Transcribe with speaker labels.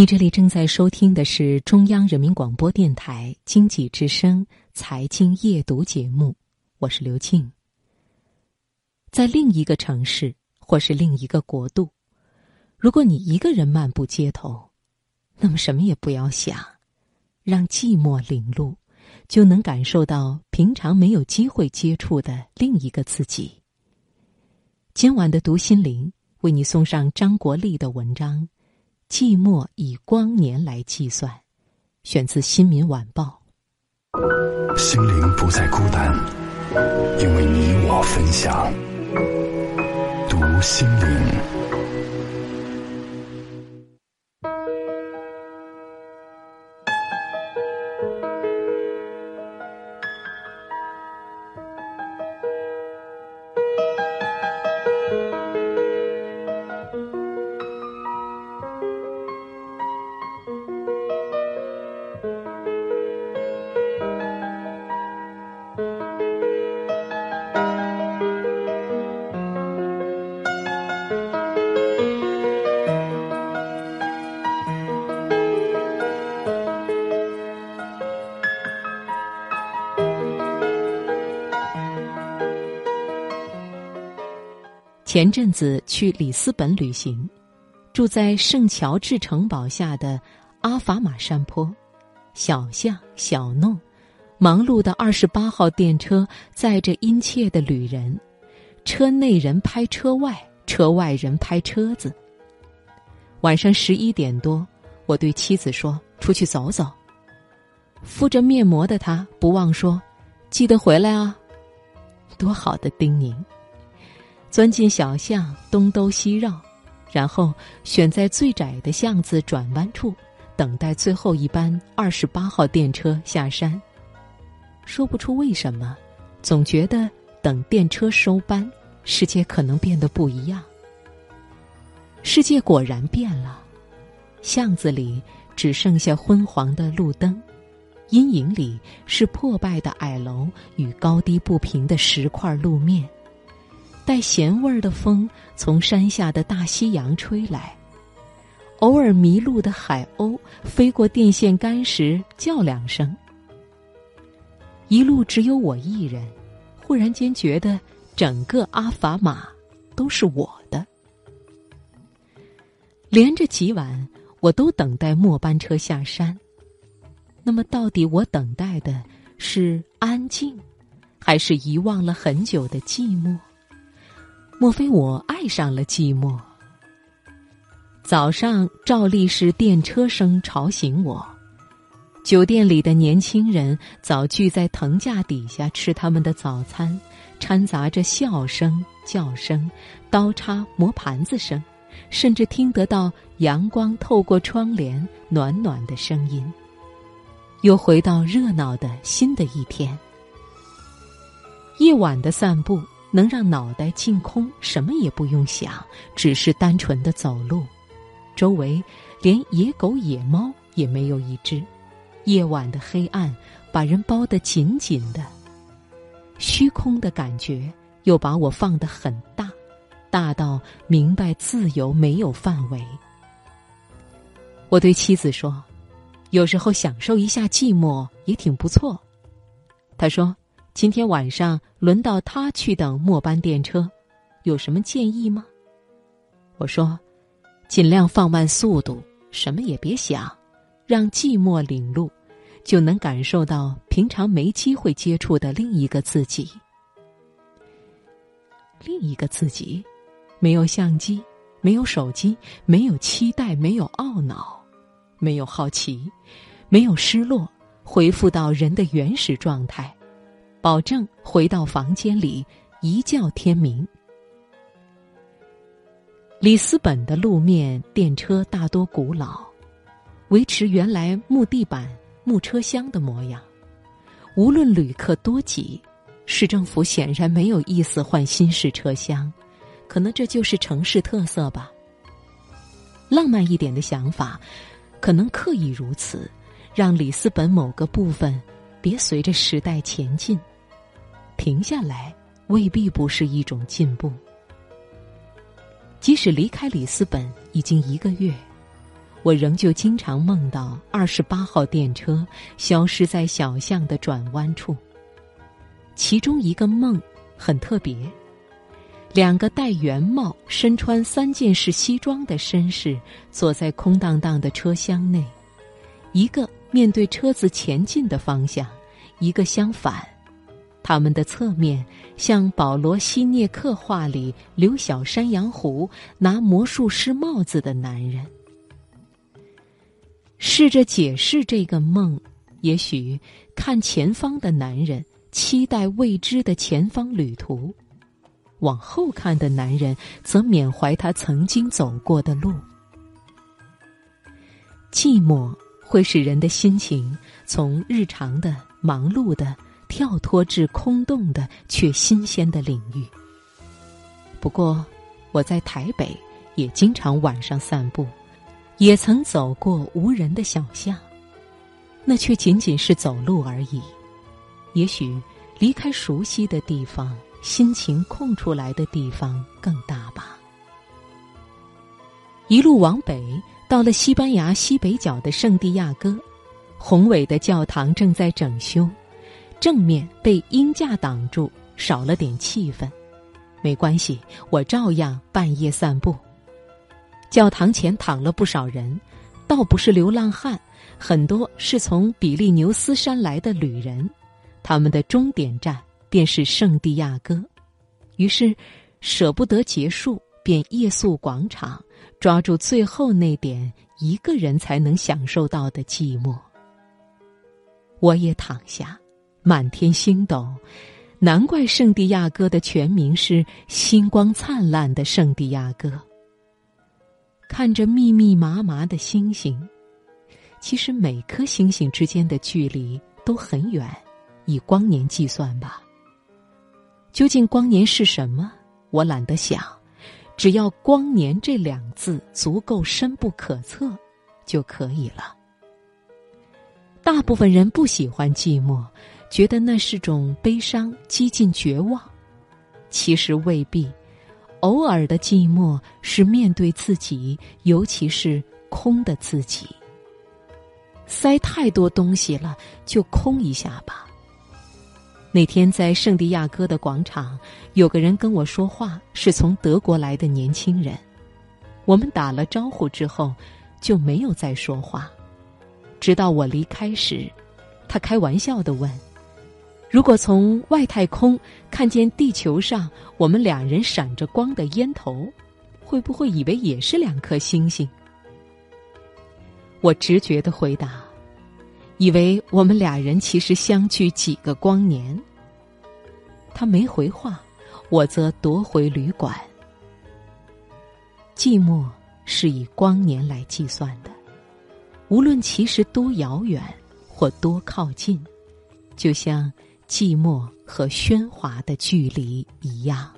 Speaker 1: 你这里正在收听的是中央人民广播电台经济之声财经夜读节目，我是刘静。在另一个城市或是另一个国度，如果你一个人漫步街头，那么什么也不要想，让寂寞领路，就能感受到平常没有机会接触的另一个自己。今晚的读心灵为你送上张国立的文章。寂寞以光年来计算，选自《新民晚报》。
Speaker 2: 心灵不再孤单，因为你我分享。读心灵。
Speaker 1: 前阵子去里斯本旅行，住在圣乔治城堡下的阿法马山坡，小巷小弄，忙碌的二十八号电车载着殷切的旅人，车内人拍车外，车外人拍车子。晚上十一点多，我对妻子说：“出去走走。”敷着面膜的他不忘说：“记得回来啊。”多好的叮咛！钻进小巷，东兜西绕，然后选在最窄的巷子转弯处，等待最后一班二十八号电车下山。说不出为什么，总觉得等电车收班，世界可能变得不一样。世界果然变了，巷子里只剩下昏黄的路灯，阴影里是破败的矮楼与高低不平的石块路面。带咸味儿的风从山下的大西洋吹来，偶尔迷路的海鸥飞过电线杆时叫两声。一路只有我一人，忽然间觉得整个阿法马都是我的。连着几晚，我都等待末班车下山。那么，到底我等待的是安静，还是遗忘了很久的寂寞？莫非我爱上了寂寞？早上照例是电车声吵醒我，酒店里的年轻人早聚在藤架底下吃他们的早餐，掺杂着笑声、叫声、刀叉磨盘子声，甚至听得到阳光透过窗帘暖暖的声音。又回到热闹的新的一天，夜晚的散步。能让脑袋净空，什么也不用想，只是单纯的走路。周围连野狗、野猫也没有一只。夜晚的黑暗把人包得紧紧的，虚空的感觉又把我放得很大，大到明白自由没有范围。我对妻子说：“有时候享受一下寂寞也挺不错。”他说。今天晚上轮到他去等末班电车，有什么建议吗？我说，尽量放慢速度，什么也别想，让寂寞领路，就能感受到平常没机会接触的另一个自己。另一个自己，没有相机，没有手机，没有期待，没有懊恼，没有好奇，没有失落，恢复到人的原始状态。保证回到房间里一觉天明。里斯本的路面电车大多古老，维持原来木地板、木车厢的模样。无论旅客多挤，市政府显然没有意思换新式车厢，可能这就是城市特色吧。浪漫一点的想法，可能刻意如此，让里斯本某个部分别随着时代前进。停下来未必不是一种进步。即使离开里斯本已经一个月，我仍旧经常梦到二十八号电车消失在小巷的转弯处。其中一个梦很特别，两个戴圆帽、身穿三件式西装的绅士坐在空荡荡的车厢内，一个面对车子前进的方向，一个相反。他们的侧面像保罗·西涅克画里留小山羊胡、拿魔术师帽子的男人。试着解释这个梦，也许看前方的男人期待未知的前方旅途，往后看的男人则缅怀他曾经走过的路。寂寞会使人的心情从日常的忙碌的跳脱至空洞的却新鲜的领域。不过，我在台北也经常晚上散步。也曾走过无人的小巷，那却仅仅是走路而已。也许离开熟悉的地方，心情空出来的地方更大吧。一路往北，到了西班牙西北角的圣地亚哥，宏伟的教堂正在整修，正面被鹰架挡住，少了点气氛。没关系，我照样半夜散步。教堂前躺了不少人，倒不是流浪汉，很多是从比利牛斯山来的旅人，他们的终点站便是圣地亚哥，于是舍不得结束，便夜宿广场，抓住最后那点一个人才能享受到的寂寞。我也躺下，满天星斗，难怪圣地亚哥的全名是星光灿烂的圣地亚哥。看着密密麻麻的星星，其实每颗星星之间的距离都很远，以光年计算吧。究竟光年是什么？我懒得想，只要“光年”这两字足够深不可测，就可以了。大部分人不喜欢寂寞，觉得那是种悲伤、几近绝望。其实未必。偶尔的寂寞是面对自己，尤其是空的自己。塞太多东西了，就空一下吧。那天在圣地亚哥的广场，有个人跟我说话，是从德国来的年轻人。我们打了招呼之后，就没有再说话，直到我离开时，他开玩笑的问。如果从外太空看见地球上我们两人闪着光的烟头，会不会以为也是两颗星星？我直觉的回答，以为我们俩人其实相距几个光年。他没回话，我则夺回旅馆。寂寞是以光年来计算的，无论其实多遥远或多靠近，就像。寂寞和喧哗的距离一样。